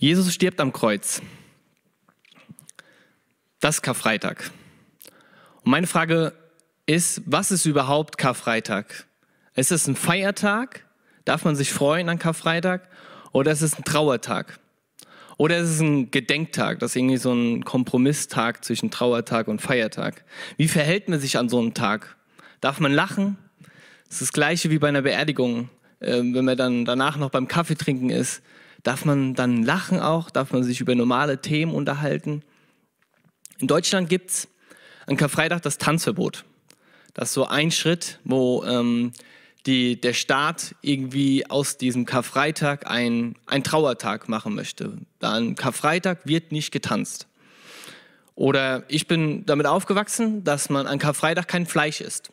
Jesus stirbt am Kreuz. Das ist Karfreitag. Und meine Frage ist, was ist überhaupt Karfreitag? Ist es ein Feiertag? Darf man sich freuen an Karfreitag? Oder ist es ein Trauertag? Oder ist es ein Gedenktag? Das ist irgendwie so ein Kompromisstag zwischen Trauertag und Feiertag. Wie verhält man sich an so einem Tag? Darf man lachen? Das ist das Gleiche wie bei einer Beerdigung. Ähm, wenn man dann danach noch beim Kaffee trinken ist, Darf man dann lachen auch? Darf man sich über normale Themen unterhalten? In Deutschland gibt es an Karfreitag das Tanzverbot. Das ist so ein Schritt, wo ähm, die, der Staat irgendwie aus diesem Karfreitag ein, ein Trauertag machen möchte. An Karfreitag wird nicht getanzt. Oder ich bin damit aufgewachsen, dass man an Karfreitag kein Fleisch isst.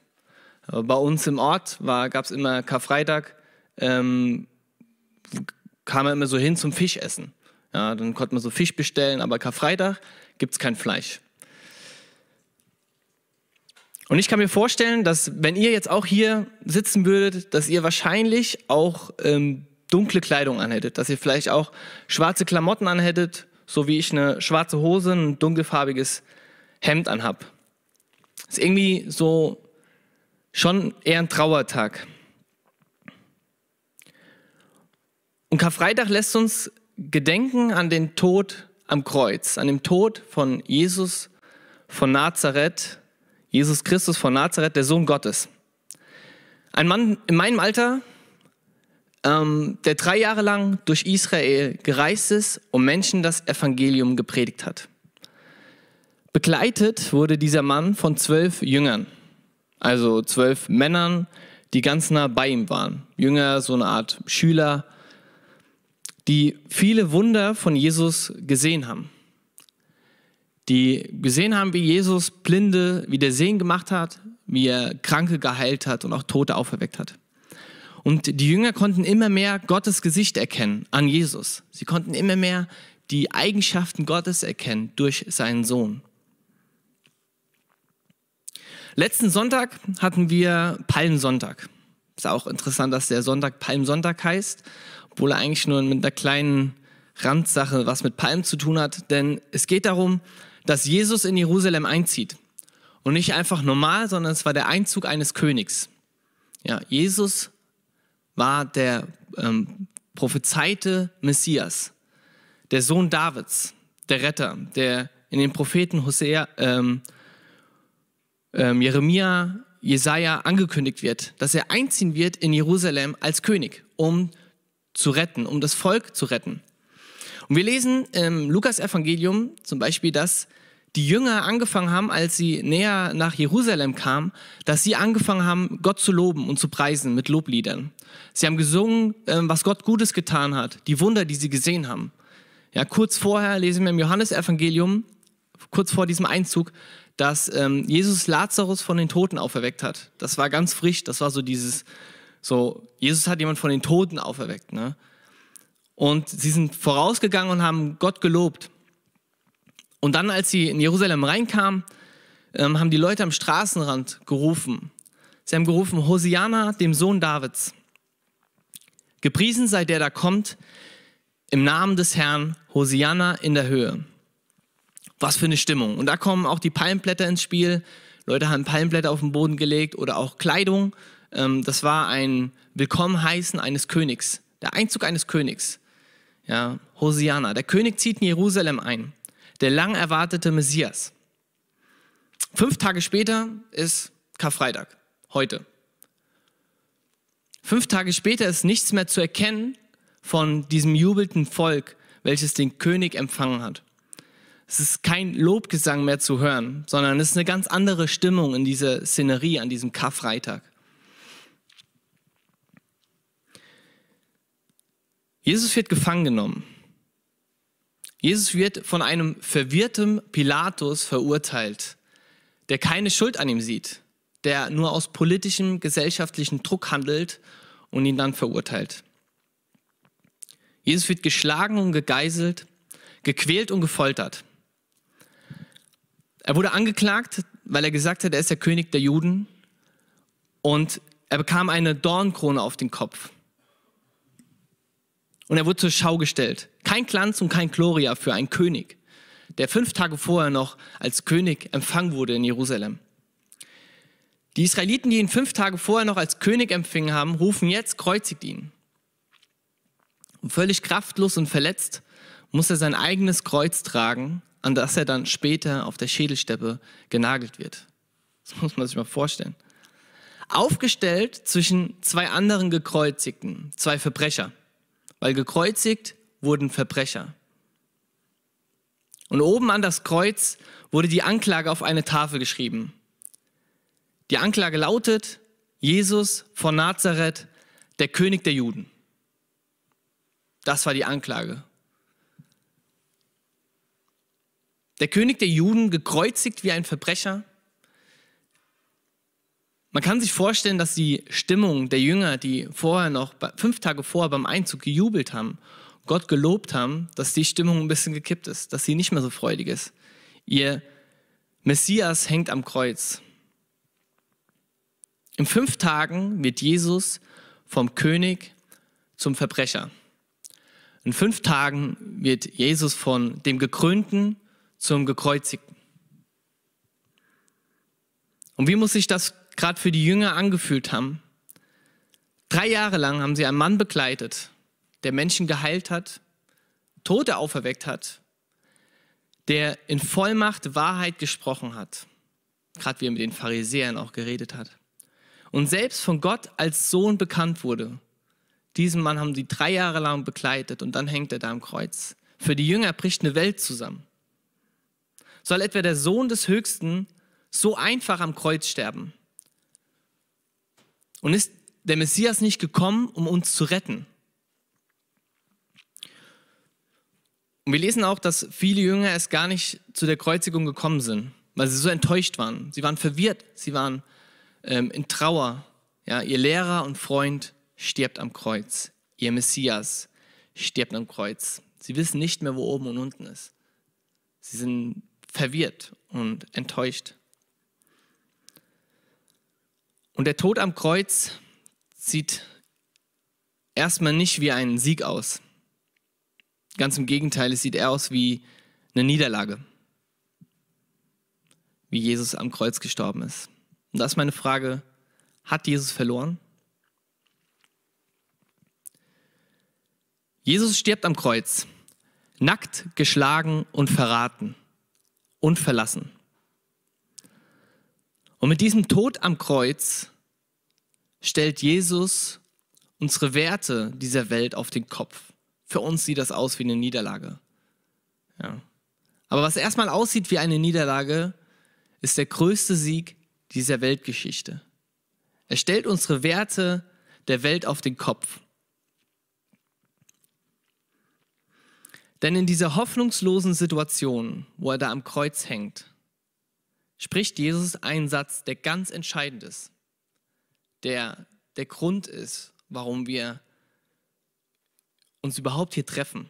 bei uns im Ort gab es immer Karfreitag, ähm, kam er immer so hin zum Fischessen. Ja, dann konnte man so Fisch bestellen, aber Karfreitag gibt es kein Fleisch. Und ich kann mir vorstellen, dass wenn ihr jetzt auch hier sitzen würdet, dass ihr wahrscheinlich auch ähm, dunkle Kleidung anhättet, dass ihr vielleicht auch schwarze Klamotten anhättet, so wie ich eine schwarze Hose, ein dunkelfarbiges Hemd anhab. Ist irgendwie so schon eher ein Trauertag. Und Karfreitag lässt uns gedenken an den Tod am Kreuz, an den Tod von Jesus von Nazareth, Jesus Christus von Nazareth, der Sohn Gottes. Ein Mann in meinem Alter, ähm, der drei Jahre lang durch Israel gereist ist und Menschen das Evangelium gepredigt hat. Begleitet wurde dieser Mann von zwölf Jüngern, also zwölf Männern, die ganz nah bei ihm waren. Jünger, so eine Art Schüler, die viele Wunder von Jesus gesehen haben. Die gesehen haben, wie Jesus Blinde wieder sehen gemacht hat, wie er Kranke geheilt hat und auch Tote auferweckt hat. Und die Jünger konnten immer mehr Gottes Gesicht erkennen an Jesus. Sie konnten immer mehr die Eigenschaften Gottes erkennen durch seinen Sohn. Letzten Sonntag hatten wir Palmsonntag. Ist auch interessant, dass der Sonntag Palmsonntag heißt obwohl er eigentlich nur mit einer kleinen Randsache was mit Palmen zu tun hat. Denn es geht darum, dass Jesus in Jerusalem einzieht. Und nicht einfach normal, sondern es war der Einzug eines Königs. Ja, Jesus war der ähm, prophezeite Messias, der Sohn Davids, der Retter, der in den Propheten Hosea, ähm, ähm, Jeremia, Jesaja angekündigt wird, dass er einziehen wird in Jerusalem als König, um zu retten, um das Volk zu retten. Und wir lesen im Lukas-Evangelium zum Beispiel, dass die Jünger angefangen haben, als sie näher nach Jerusalem kamen, dass sie angefangen haben, Gott zu loben und zu preisen mit Lobliedern. Sie haben gesungen, ähm, was Gott Gutes getan hat, die Wunder, die sie gesehen haben. Ja, kurz vorher lesen wir im Johannesevangelium, kurz vor diesem Einzug, dass ähm, Jesus Lazarus von den Toten auferweckt hat. Das war ganz frisch, das war so dieses so, Jesus hat jemand von den Toten auferweckt. Ne? Und sie sind vorausgegangen und haben Gott gelobt. Und dann, als sie in Jerusalem reinkamen, ähm, haben die Leute am Straßenrand gerufen. Sie haben gerufen, Hosiana, dem Sohn Davids. Gepriesen sei der, da kommt, im Namen des Herrn, Hosiana in der Höhe. Was für eine Stimmung. Und da kommen auch die Palmblätter ins Spiel. Leute haben Palmblätter auf den Boden gelegt oder auch Kleidung ähm, das war ein Willkommenheißen eines Königs, der Einzug eines Königs. Ja, Hosiana. Der König zieht in Jerusalem ein, der lang erwartete Messias. Fünf Tage später ist Karfreitag, heute. Fünf Tage später ist nichts mehr zu erkennen von diesem jubelnden Volk, welches den König empfangen hat. Es ist kein Lobgesang mehr zu hören, sondern es ist eine ganz andere Stimmung in dieser Szenerie an diesem Karfreitag. Jesus wird gefangen genommen. Jesus wird von einem verwirrten Pilatus verurteilt, der keine Schuld an ihm sieht, der nur aus politischem, gesellschaftlichen Druck handelt und ihn dann verurteilt. Jesus wird geschlagen und gegeißelt, gequält und gefoltert. Er wurde angeklagt, weil er gesagt hat, er ist der König der Juden und er bekam eine Dornkrone auf den Kopf. Und er wurde zur Schau gestellt. Kein Glanz und kein Gloria für einen König, der fünf Tage vorher noch als König empfangen wurde in Jerusalem. Die Israeliten, die ihn fünf Tage vorher noch als König empfangen haben, rufen jetzt, kreuzigt ihn. Und völlig kraftlos und verletzt muss er sein eigenes Kreuz tragen, an das er dann später auf der Schädelsteppe genagelt wird. Das muss man sich mal vorstellen. Aufgestellt zwischen zwei anderen Gekreuzigten, zwei Verbrecher. Weil gekreuzigt wurden Verbrecher. Und oben an das Kreuz wurde die Anklage auf eine Tafel geschrieben. Die Anklage lautet, Jesus von Nazareth, der König der Juden. Das war die Anklage. Der König der Juden gekreuzigt wie ein Verbrecher. Man kann sich vorstellen, dass die Stimmung der Jünger, die vorher noch, fünf Tage vorher beim Einzug gejubelt haben, Gott gelobt haben, dass die Stimmung ein bisschen gekippt ist, dass sie nicht mehr so freudig ist. Ihr Messias hängt am Kreuz. In fünf Tagen wird Jesus vom König zum Verbrecher. In fünf Tagen wird Jesus von dem Gekrönten zum Gekreuzigten. Und wie muss sich das gerade für die Jünger angefühlt haben? Drei Jahre lang haben sie einen Mann begleitet, der Menschen geheilt hat, Tote auferweckt hat, der in Vollmacht Wahrheit gesprochen hat, gerade wie er mit den Pharisäern auch geredet hat und selbst von Gott als Sohn bekannt wurde. Diesen Mann haben sie drei Jahre lang begleitet und dann hängt er da am Kreuz. Für die Jünger bricht eine Welt zusammen. Soll etwa der Sohn des Höchsten so einfach am Kreuz sterben? Und ist der Messias nicht gekommen, um uns zu retten? Und wir lesen auch, dass viele Jünger es gar nicht zu der Kreuzigung gekommen sind, weil sie so enttäuscht waren. Sie waren verwirrt, sie waren ähm, in Trauer. Ja, ihr Lehrer und Freund stirbt am Kreuz. Ihr Messias stirbt am Kreuz. Sie wissen nicht mehr, wo oben und unten ist. Sie sind verwirrt und enttäuscht. Und der Tod am Kreuz sieht erstmal nicht wie ein Sieg aus. Ganz im Gegenteil, es sieht eher aus wie eine Niederlage, wie Jesus am Kreuz gestorben ist. Und da ist meine Frage, hat Jesus verloren? Jesus stirbt am Kreuz, nackt, geschlagen und verraten und verlassen. Und mit diesem Tod am Kreuz stellt Jesus unsere Werte dieser Welt auf den Kopf. Für uns sieht das aus wie eine Niederlage. Ja. Aber was erstmal aussieht wie eine Niederlage, ist der größte Sieg, dieser Weltgeschichte. Er stellt unsere Werte der Welt auf den Kopf. Denn in dieser hoffnungslosen Situation, wo er da am Kreuz hängt, spricht Jesus einen Satz, der ganz entscheidend ist, der der Grund ist, warum wir uns überhaupt hier treffen.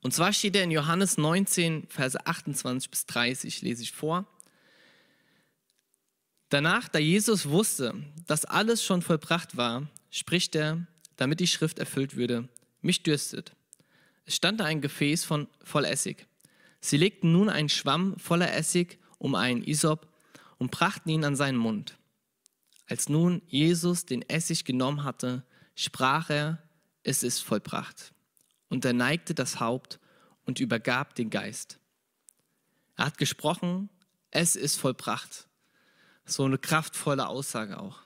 Und zwar steht er in Johannes 19, Verse 28 bis 30, lese ich vor. Danach, da Jesus wusste, dass alles schon vollbracht war, spricht er, damit die Schrift erfüllt würde, mich dürstet. Es stand da ein Gefäß von, voll Essig. Sie legten nun einen Schwamm voller Essig um einen Isop und brachten ihn an seinen Mund. Als nun Jesus den Essig genommen hatte, sprach er, es ist vollbracht. Und er neigte das Haupt und übergab den Geist. Er hat gesprochen, es ist vollbracht. So eine kraftvolle Aussage auch.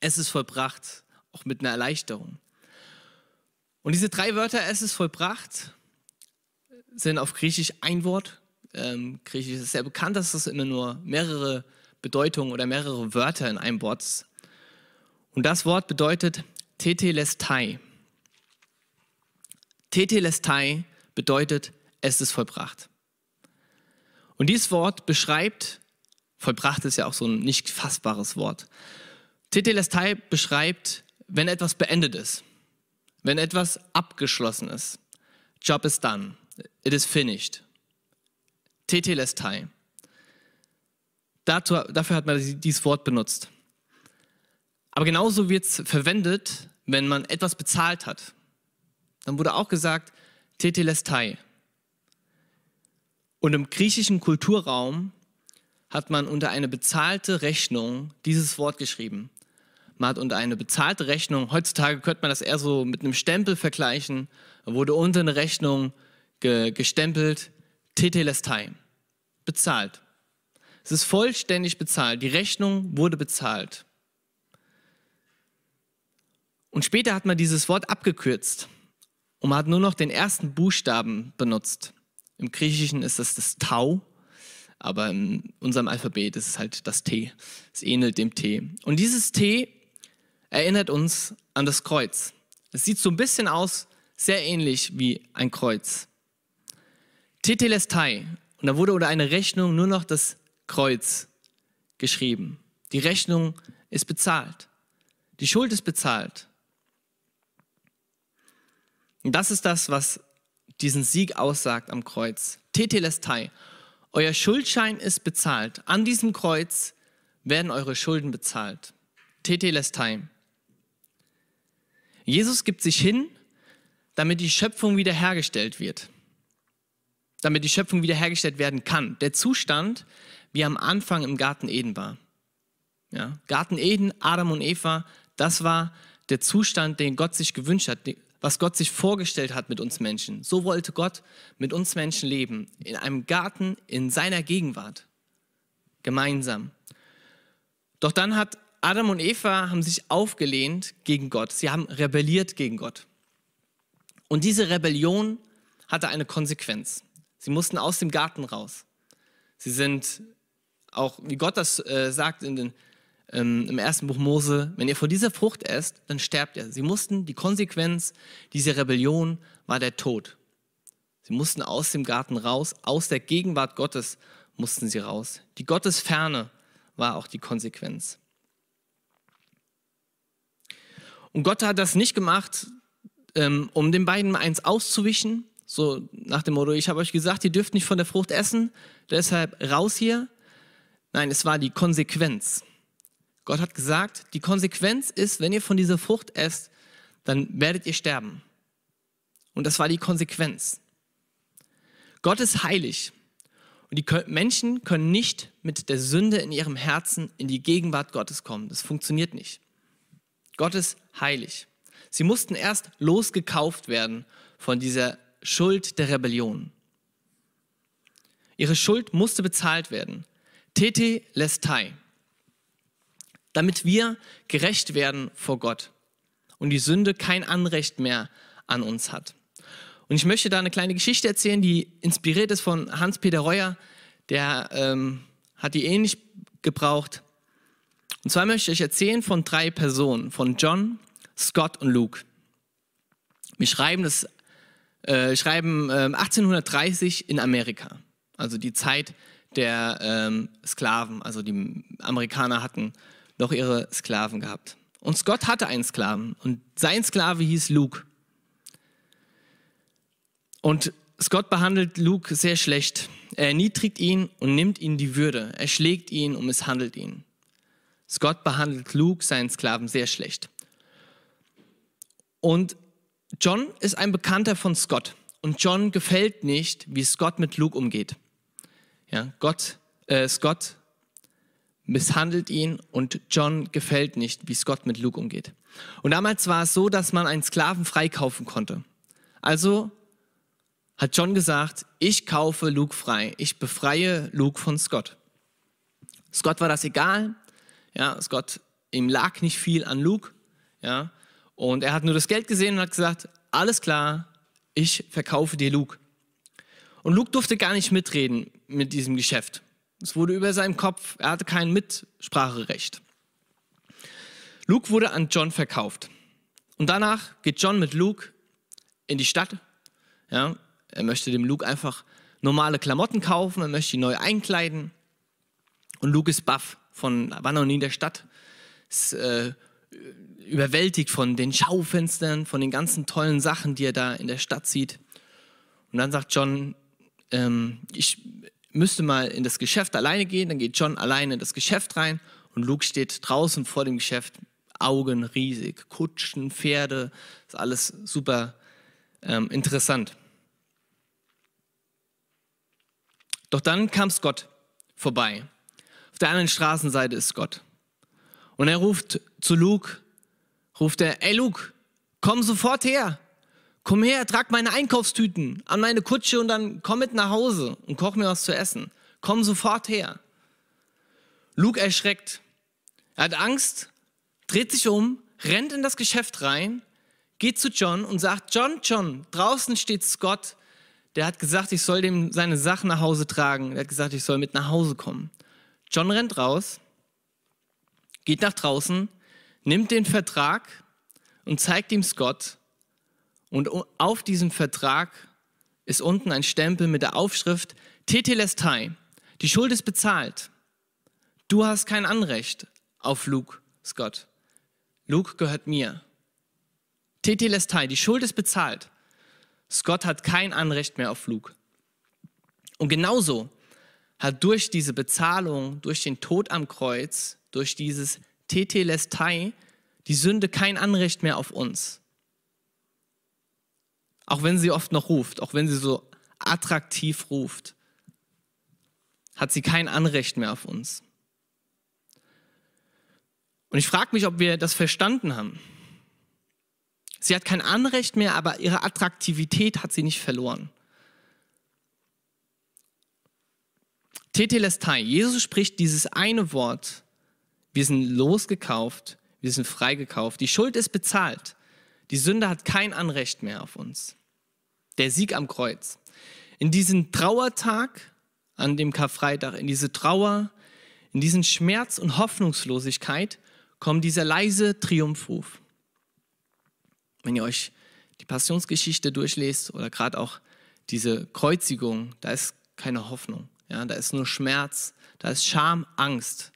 Es ist vollbracht, auch mit einer Erleichterung. Und diese drei Wörter, es ist vollbracht, sind auf Griechisch ein Wort. Ähm, Griechisch ist sehr bekannt, dass es immer nur mehrere Bedeutungen oder mehrere Wörter in einem Wort ist. Und das Wort bedeutet Tetelestai. Tetelestai bedeutet, es ist vollbracht. Und dieses Wort beschreibt Vollbracht ist ja auch so ein nicht fassbares Wort. Tetelestai beschreibt, wenn etwas beendet ist, wenn etwas abgeschlossen ist. Job is done. It is finished. Tetelestai. Dazu, dafür hat man dieses Wort benutzt. Aber genauso wird es verwendet, wenn man etwas bezahlt hat, dann wurde auch gesagt Tetelestai. Und im griechischen Kulturraum hat man unter eine bezahlte Rechnung dieses Wort geschrieben. Man hat unter eine bezahlte Rechnung, heutzutage könnte man das eher so mit einem Stempel vergleichen, wurde unter eine Rechnung ge gestempelt, Tetelestai, bezahlt. Es ist vollständig bezahlt, die Rechnung wurde bezahlt. Und später hat man dieses Wort abgekürzt und man hat nur noch den ersten Buchstaben benutzt. Im Griechischen ist das das Tau, aber in unserem Alphabet ist es halt das T. Es ähnelt dem T. Und dieses T erinnert uns an das Kreuz. Es sieht so ein bisschen aus, sehr ähnlich wie ein Kreuz. Tetelestai. Und da wurde unter eine Rechnung nur noch das Kreuz geschrieben. Die Rechnung ist bezahlt. Die Schuld ist bezahlt. Und das ist das, was diesen Sieg aussagt am Kreuz. Tetelestai. Euer Schuldschein ist bezahlt. An diesem Kreuz werden eure Schulden bezahlt. Tetelestai. Jesus gibt sich hin, damit die Schöpfung wiederhergestellt wird. Damit die Schöpfung wiederhergestellt werden kann. Der Zustand, wie am Anfang im Garten Eden war. Ja, Garten Eden, Adam und Eva, das war der Zustand, den Gott sich gewünscht hat, was Gott sich vorgestellt hat mit uns Menschen. So wollte Gott mit uns Menschen leben, in einem Garten in seiner Gegenwart, gemeinsam. Doch dann hat Adam und Eva haben sich aufgelehnt gegen Gott. Sie haben rebelliert gegen Gott. Und diese Rebellion hatte eine Konsequenz. Sie mussten aus dem Garten raus. Sie sind auch, wie Gott das äh, sagt in den ähm, im ersten Buch Mose, wenn ihr vor dieser Frucht esst, dann sterbt ihr. Sie mussten, die Konsequenz dieser Rebellion war der Tod. Sie mussten aus dem Garten raus, aus der Gegenwart Gottes mussten sie raus. Die Gottesferne war auch die Konsequenz. Und Gott hat das nicht gemacht, ähm, um den beiden eins auszuwischen, so nach dem Motto, ich habe euch gesagt, ihr dürft nicht von der Frucht essen, deshalb raus hier. Nein, es war die Konsequenz. Gott hat gesagt, die Konsequenz ist, wenn ihr von dieser Frucht esst, dann werdet ihr sterben. Und das war die Konsequenz. Gott ist heilig. Und die Menschen können nicht mit der Sünde in ihrem Herzen in die Gegenwart Gottes kommen. Das funktioniert nicht. Gott ist heilig. Sie mussten erst losgekauft werden von dieser Schuld der Rebellion. Ihre Schuld musste bezahlt werden. Tete lestai damit wir gerecht werden vor Gott und die Sünde kein Anrecht mehr an uns hat. Und ich möchte da eine kleine Geschichte erzählen, die inspiriert ist von Hans-Peter Reuer, der ähm, hat die ähnlich gebraucht. Und zwar möchte ich erzählen von drei Personen, von John, Scott und Luke. Wir schreiben das, äh, schreiben äh, 1830 in Amerika, also die Zeit der ähm, Sklaven. Also die Amerikaner hatten noch ihre Sklaven gehabt. Und Scott hatte einen Sklaven und sein Sklave hieß Luke. Und Scott behandelt Luke sehr schlecht. Er erniedrigt ihn und nimmt ihm die Würde. Er schlägt ihn und misshandelt ihn. Scott behandelt Luke, seinen Sklaven, sehr schlecht. Und John ist ein Bekannter von Scott. Und John gefällt nicht, wie Scott mit Luke umgeht. Ja, Gott, äh, Scott misshandelt ihn und John gefällt nicht, wie Scott mit Luke umgeht. Und damals war es so, dass man einen Sklaven freikaufen konnte. Also hat John gesagt, ich kaufe Luke frei, ich befreie Luke von Scott. Scott war das egal, ja, Scott, ihm lag nicht viel an Luke, ja, und er hat nur das Geld gesehen und hat gesagt, alles klar, ich verkaufe dir Luke. Und Luke durfte gar nicht mitreden mit diesem Geschäft. Es wurde über seinem Kopf, er hatte kein Mitspracherecht. Luke wurde an John verkauft. Und danach geht John mit Luke in die Stadt. Ja, er möchte dem Luke einfach normale Klamotten kaufen, er möchte ihn neu einkleiden. Und Luke ist baff von, war noch nie in der Stadt, ist äh, überwältigt von den Schaufenstern, von den ganzen tollen Sachen, die er da in der Stadt sieht. Und dann sagt John, ähm, ich müsste mal in das Geschäft alleine gehen, dann geht John alleine in das Geschäft rein und Luke steht draußen vor dem Geschäft, Augen riesig, Kutschen, Pferde, ist alles super ähm, interessant. Doch dann kam Gott vorbei. Auf der anderen Straßenseite ist Gott. Und er ruft zu Luke, ruft er, ey Luke, komm sofort her. Komm her, trag meine Einkaufstüten an meine Kutsche und dann komm mit nach Hause und koch mir was zu essen. Komm sofort her. Luke erschreckt. Er hat Angst, dreht sich um, rennt in das Geschäft rein, geht zu John und sagt, John, John, draußen steht Scott, der hat gesagt, ich soll dem seine Sachen nach Hause tragen. Er hat gesagt, ich soll mit nach Hause kommen. John rennt raus, geht nach draußen, nimmt den Vertrag und zeigt ihm Scott. Und auf diesem Vertrag ist unten ein Stempel mit der Aufschrift Tetelestai. Die Schuld ist bezahlt. Du hast kein Anrecht auf Luke, Scott. Luke gehört mir. Tetelestai, die Schuld ist bezahlt. Scott hat kein Anrecht mehr auf Luke. Und genauso hat durch diese Bezahlung, durch den Tod am Kreuz, durch dieses Tetelestai, die Sünde kein Anrecht mehr auf uns. Auch wenn sie oft noch ruft, auch wenn sie so attraktiv ruft, hat sie kein Anrecht mehr auf uns. Und ich frage mich, ob wir das verstanden haben. Sie hat kein Anrecht mehr, aber ihre Attraktivität hat sie nicht verloren. Tetelestai, Jesus spricht dieses eine Wort. Wir sind losgekauft, wir sind freigekauft. Die Schuld ist bezahlt. Die Sünde hat kein Anrecht mehr auf uns. Der Sieg am Kreuz. In diesen Trauertag, an dem Karfreitag, in diese Trauer, in diesen Schmerz und Hoffnungslosigkeit kommt dieser leise Triumphruf. Wenn ihr euch die Passionsgeschichte durchlest oder gerade auch diese Kreuzigung, da ist keine Hoffnung. Ja, da ist nur Schmerz, da ist Scham, Angst.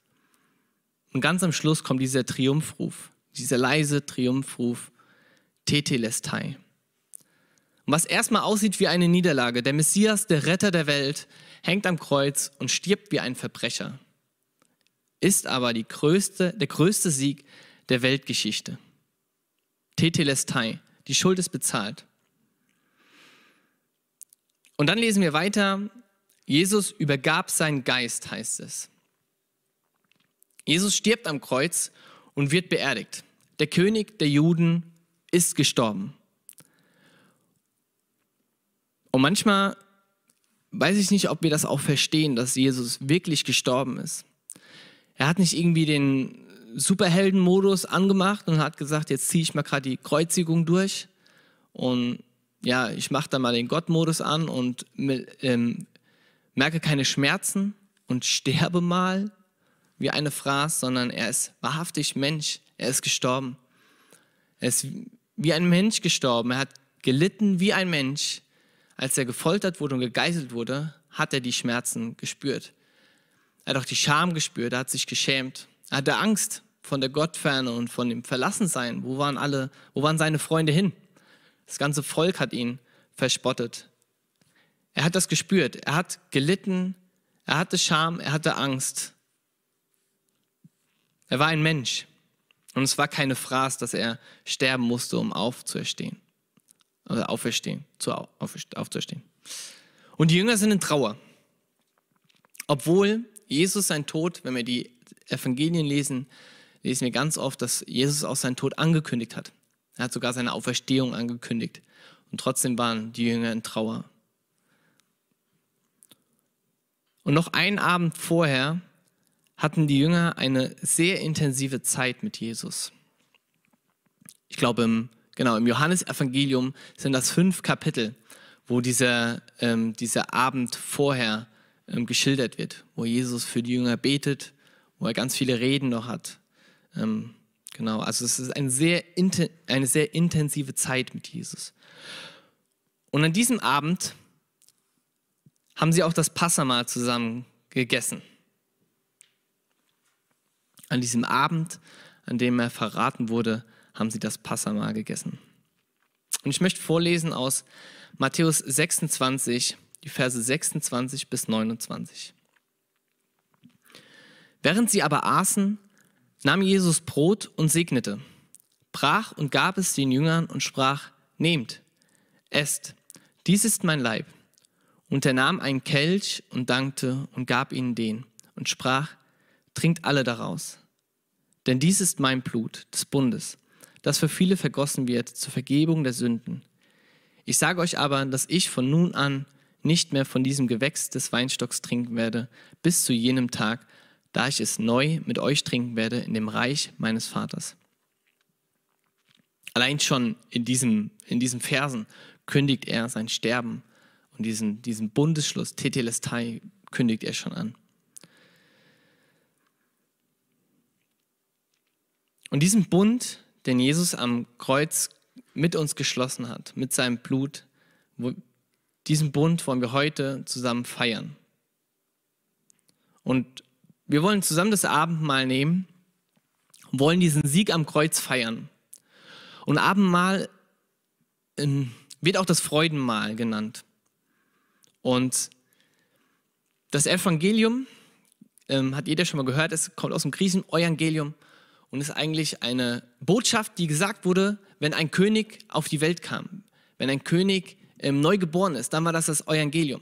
Und ganz am Schluss kommt dieser Triumphruf, dieser leise Triumphruf, Tetelestai. Und was erstmal aussieht wie eine Niederlage, der Messias, der Retter der Welt, hängt am Kreuz und stirbt wie ein Verbrecher ist aber größte, der größte Sieg der Weltgeschichte. Tetelestai, die Schuld ist bezahlt. Und dann lesen wir weiter, Jesus übergab seinen Geist, heißt es. Jesus stirbt am Kreuz und wird beerdigt. Der König der Juden ist gestorben. Und manchmal weiß ich nicht, ob wir das auch verstehen, dass Jesus wirklich gestorben ist. Er hat nicht irgendwie den Superhelden-Modus angemacht und hat gesagt, jetzt ziehe ich mal gerade die Kreuzigung durch und ja, ich mache da mal den Gott-Modus an und ähm, merke keine Schmerzen und sterbe mal wie eine Phrase, sondern er ist wahrhaftig Mensch, er ist gestorben. Er ist wie ein Mensch gestorben, er hat gelitten wie ein Mensch. Als er gefoltert wurde und gegeißelt wurde, hat er die Schmerzen gespürt. Er hat auch die Scham gespürt, er hat sich geschämt. Er hatte Angst von der Gottferne und von dem Verlassensein. Wo waren alle, wo waren seine Freunde hin? Das ganze Volk hat ihn verspottet. Er hat das gespürt. Er hat gelitten. Er hatte Scham. Er hatte Angst. Er war ein Mensch. Und es war keine Phrase, dass er sterben musste, um aufzuerstehen. Oder auferstehen, zu aufzuerstehen. Und die Jünger sind in Trauer. Obwohl Jesus sein Tod, wenn wir die Evangelien lesen, lesen wir ganz oft, dass Jesus auch seinen Tod angekündigt hat. Er hat sogar seine Auferstehung angekündigt. Und trotzdem waren die Jünger in Trauer. Und noch einen Abend vorher hatten die Jünger eine sehr intensive Zeit mit Jesus. Ich glaube, im, genau, im Johannesevangelium sind das fünf Kapitel, wo dieser, ähm, dieser Abend vorher ähm, geschildert wird, wo Jesus für die Jünger betet, wo er ganz viele Reden noch hat. Ähm, genau, also es ist eine sehr, eine sehr intensive Zeit mit Jesus. Und an diesem Abend haben sie auch das Passamal zusammen gegessen. An diesem Abend, an dem er verraten wurde, haben sie das Passamal gegessen. Und ich möchte vorlesen aus Matthäus 26, die Verse 26 bis 29. Während sie aber aßen, nahm Jesus Brot und segnete, brach und gab es den Jüngern und sprach, nehmt, esst, dies ist mein Leib. Und er nahm einen Kelch und dankte und gab ihnen den und sprach, trinkt alle daraus. Denn dies ist mein Blut des Bundes, das für viele vergossen wird zur Vergebung der Sünden. Ich sage euch aber, dass ich von nun an nicht mehr von diesem Gewächs des Weinstocks trinken werde, bis zu jenem Tag, da ich es neu mit euch trinken werde in dem Reich meines Vaters. Allein schon in diesem, in diesen Versen kündigt er sein Sterben und diesen, diesen Bundesschluss, Tetelestai, kündigt er schon an. Und diesen Bund, den Jesus am Kreuz mit uns geschlossen hat, mit seinem Blut, diesen Bund wollen wir heute zusammen feiern. Und wir wollen zusammen das Abendmahl nehmen wollen diesen Sieg am Kreuz feiern. Und Abendmahl ähm, wird auch das Freudenmahl genannt. Und das Evangelium, ähm, hat jeder schon mal gehört, es kommt aus dem Griechen Evangelium und ist eigentlich eine Botschaft, die gesagt wurde, wenn ein König auf die Welt kam, wenn ein König ähm, neu geboren ist, dann war das das Evangelium.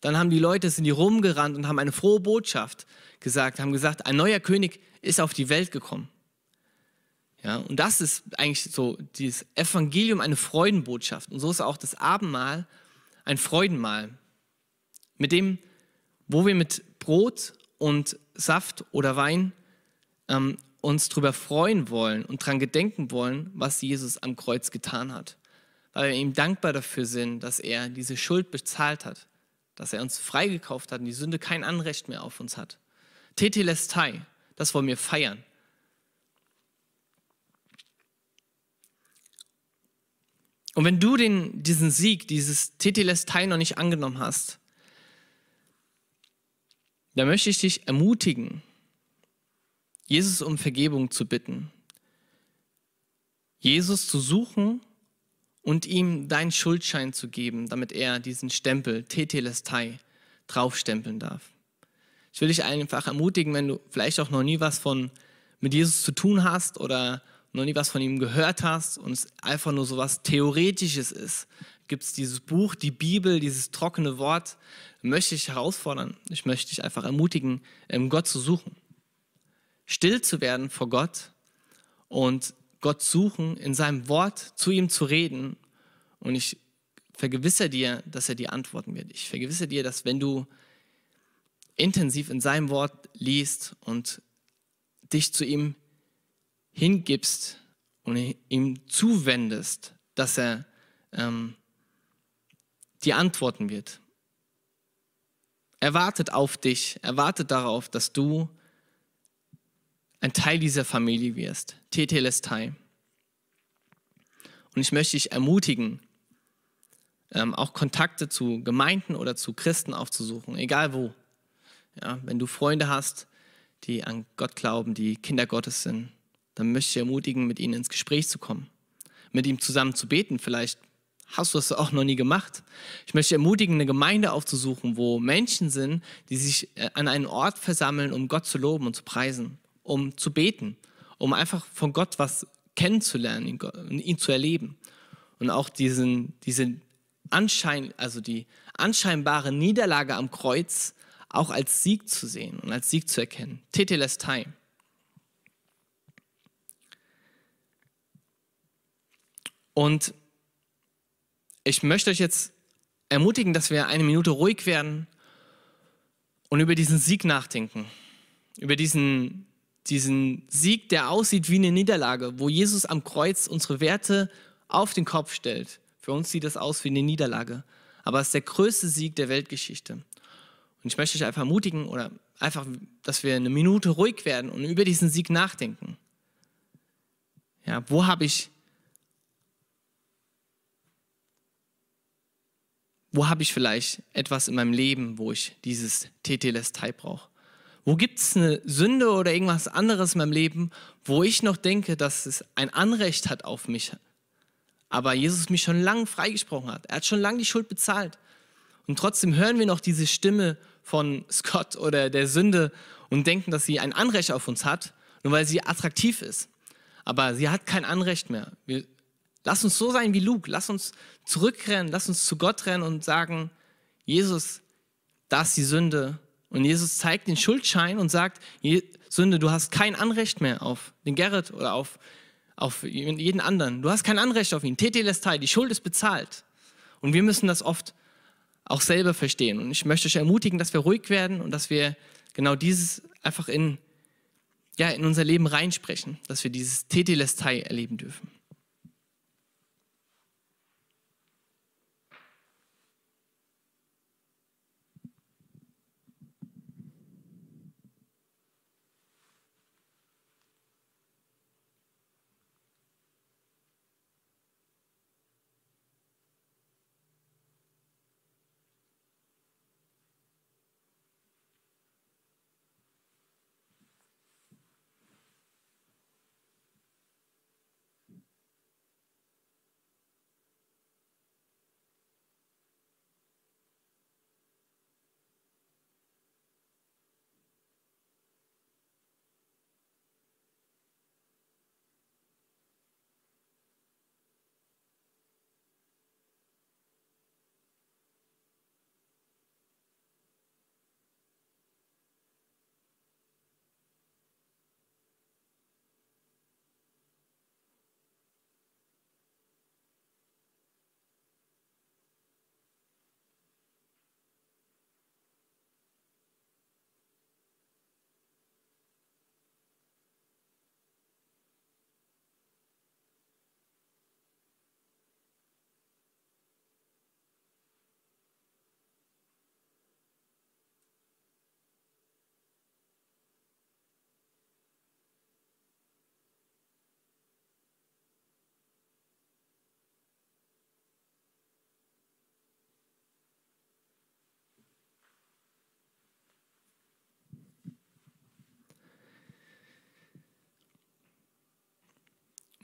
Dann haben die Leute, sind die rumgerannt und haben eine frohe Botschaft gesagt, haben gesagt, ein neuer König ist auf die Welt gekommen. Ja, und das ist eigentlich so dieses Evangelium, eine Freudenbotschaft. Und so ist auch das Abendmahl ein Freudenmahl, mit dem, wo wir mit Brot und Saft oder Wein ähm, uns darüber freuen wollen und daran gedenken wollen, was Jesus am Kreuz getan hat. Weil wir ihm dankbar dafür sind, dass er diese Schuld bezahlt hat, dass er uns freigekauft hat und die Sünde kein Anrecht mehr auf uns hat. Tetelestai, das wollen wir feiern. Und wenn du den, diesen Sieg, dieses Tetelestai noch nicht angenommen hast, dann möchte ich dich ermutigen, Jesus um Vergebung zu bitten, Jesus zu suchen und ihm deinen Schuldschein zu geben, damit er diesen Stempel Tetelestai draufstempeln darf. Ich will dich einfach ermutigen, wenn du vielleicht auch noch nie was von mit Jesus zu tun hast oder noch nie was von ihm gehört hast und es einfach nur so was Theoretisches ist, gibt es dieses Buch, die Bibel, dieses trockene Wort, möchte ich herausfordern. Ich möchte dich einfach ermutigen, ähm, Gott zu suchen still zu werden vor Gott und Gott suchen, in seinem Wort zu ihm zu reden. Und ich vergewissere dir, dass er dir antworten wird. Ich vergewissere dir, dass wenn du intensiv in seinem Wort liest und dich zu ihm hingibst und ihm zuwendest, dass er ähm, dir antworten wird. Er wartet auf dich, er wartet darauf, dass du ein Teil dieser Familie wirst. Tetelestai. Und ich möchte dich ermutigen, ähm, auch Kontakte zu Gemeinden oder zu Christen aufzusuchen, egal wo. Ja, wenn du Freunde hast, die an Gott glauben, die Kinder Gottes sind, dann möchte ich ermutigen, mit ihnen ins Gespräch zu kommen, mit ihm zusammen zu beten. Vielleicht hast du das auch noch nie gemacht. Ich möchte ermutigen, eine Gemeinde aufzusuchen, wo Menschen sind, die sich äh, an einen Ort versammeln, um Gott zu loben und zu preisen um zu beten, um einfach von Gott was kennenzulernen, ihn, ihn zu erleben. Und auch diesen, diese Anschein, also die anscheinbare Niederlage am Kreuz auch als Sieg zu sehen und als Sieg zu erkennen. Tetelestai. Und ich möchte euch jetzt ermutigen, dass wir eine Minute ruhig werden und über diesen Sieg nachdenken. Über diesen diesen Sieg, der aussieht wie eine Niederlage, wo Jesus am Kreuz unsere Werte auf den Kopf stellt. Für uns sieht das aus wie eine Niederlage, aber es ist der größte Sieg der Weltgeschichte. Und ich möchte dich einfach ermutigen oder einfach, dass wir eine Minute ruhig werden und über diesen Sieg nachdenken. Ja, wo habe ich wo habe ich vielleicht etwas in meinem Leben, wo ich dieses Tetelestai brauche? Wo gibt es eine Sünde oder irgendwas anderes in meinem Leben, wo ich noch denke, dass es ein Anrecht hat auf mich, aber Jesus mich schon lange freigesprochen hat. Er hat schon lange die Schuld bezahlt. Und trotzdem hören wir noch diese Stimme von Scott oder der Sünde und denken, dass sie ein Anrecht auf uns hat, nur weil sie attraktiv ist. Aber sie hat kein Anrecht mehr. Wir, lass uns so sein wie Luke. Lass uns zurückrennen. Lass uns zu Gott rennen und sagen, Jesus, das ist die Sünde. Und Jesus zeigt den Schuldschein und sagt, Sünde, du hast kein Anrecht mehr auf den Gerrit oder auf, auf jeden anderen. Du hast kein Anrecht auf ihn. Tetelestai, die Schuld ist bezahlt. Und wir müssen das oft auch selber verstehen. Und ich möchte euch ermutigen, dass wir ruhig werden und dass wir genau dieses einfach in, ja, in unser Leben reinsprechen, dass wir dieses Tetelestai erleben dürfen.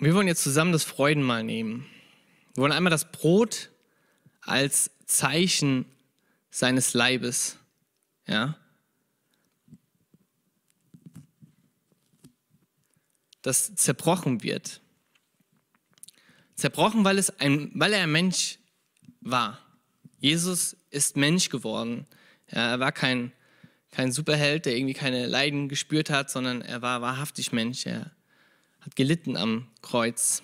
Wir wollen jetzt zusammen das Freudenmahl nehmen. Wir wollen einmal das Brot als Zeichen seines Leibes, ja, das zerbrochen wird. Zerbrochen, weil, es ein, weil er ein Mensch war. Jesus ist Mensch geworden. Ja, er war kein, kein Superheld, der irgendwie keine Leiden gespürt hat, sondern er war wahrhaftig Mensch. Er hat gelitten am Kreuz.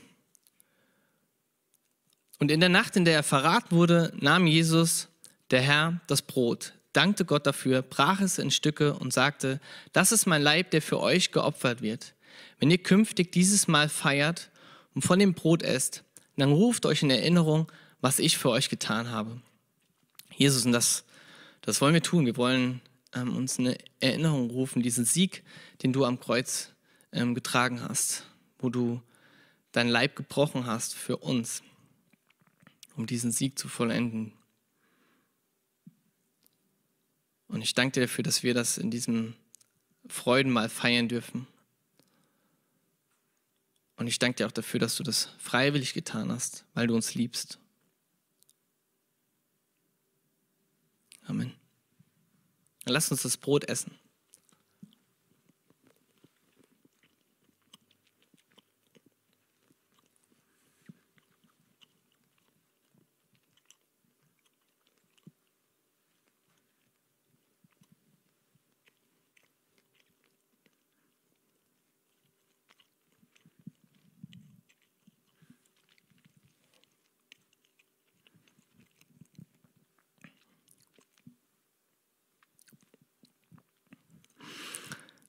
Und in der Nacht, in der er verraten wurde, nahm Jesus, der Herr, das Brot, dankte Gott dafür, brach es in Stücke und sagte, das ist mein Leib, der für euch geopfert wird. Wenn ihr künftig dieses Mal feiert und von dem Brot esst, dann ruft euch in Erinnerung, was ich für euch getan habe. Jesus, und das, das wollen wir tun. Wir wollen ähm, uns eine Erinnerung rufen, diesen Sieg, den du am Kreuz ähm, getragen hast, wo du dein Leib gebrochen hast für uns, um diesen Sieg zu vollenden. Und ich danke dir dafür, dass wir das in diesem Freudenmal feiern dürfen. Und ich danke dir auch dafür, dass du das freiwillig getan hast, weil du uns liebst. Amen. Lass uns das Brot essen.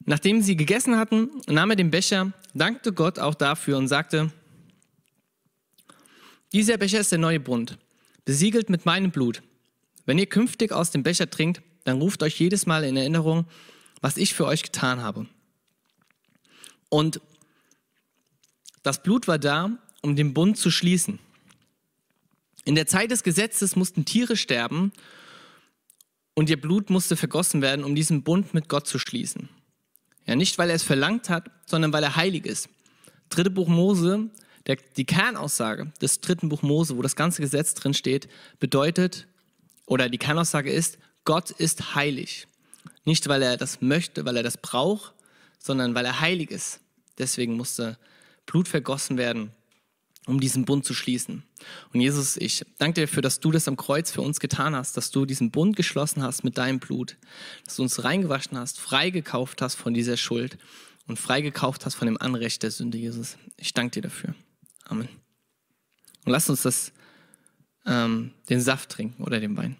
Nachdem sie gegessen hatten, nahm er den Becher, dankte Gott auch dafür und sagte, dieser Becher ist der neue Bund, besiegelt mit meinem Blut. Wenn ihr künftig aus dem Becher trinkt, dann ruft euch jedes Mal in Erinnerung, was ich für euch getan habe. Und das Blut war da, um den Bund zu schließen. In der Zeit des Gesetzes mussten Tiere sterben und ihr Blut musste vergossen werden, um diesen Bund mit Gott zu schließen. Ja, nicht, weil er es verlangt hat, sondern weil er heilig ist. Dritte Buch Mose, der, die Kernaussage des dritten Buch Mose, wo das ganze Gesetz drin steht, bedeutet, oder die Kernaussage ist, Gott ist heilig. Nicht, weil er das möchte, weil er das braucht, sondern weil er heilig ist. Deswegen musste Blut vergossen werden, um diesen Bund zu schließen. Und Jesus, ich danke dir dafür, dass du das am Kreuz für uns getan hast, dass du diesen Bund geschlossen hast mit deinem Blut, dass du uns reingewaschen hast, freigekauft hast von dieser Schuld und freigekauft hast von dem Anrecht der Sünde, Jesus. Ich danke dir dafür. Amen. Und lass uns das, ähm, den Saft trinken oder den Wein.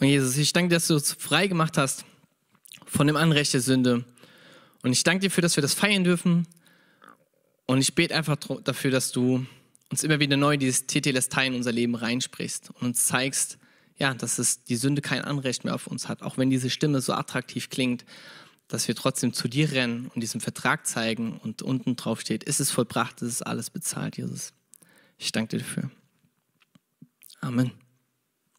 Und Jesus, ich danke dir, dass du uns frei gemacht hast von dem Anrecht der Sünde. Und ich danke dir dafür, dass wir das feiern dürfen. Und ich bete einfach dafür, dass du uns immer wieder neu dieses Tetelestai in unser Leben reinsprichst und uns zeigst, ja, dass es die Sünde kein Anrecht mehr auf uns hat. Auch wenn diese Stimme so attraktiv klingt, dass wir trotzdem zu dir rennen und diesen Vertrag zeigen und unten drauf steht, ist es vollbracht, ist es alles bezahlt, Jesus. Ich danke dir dafür. Amen.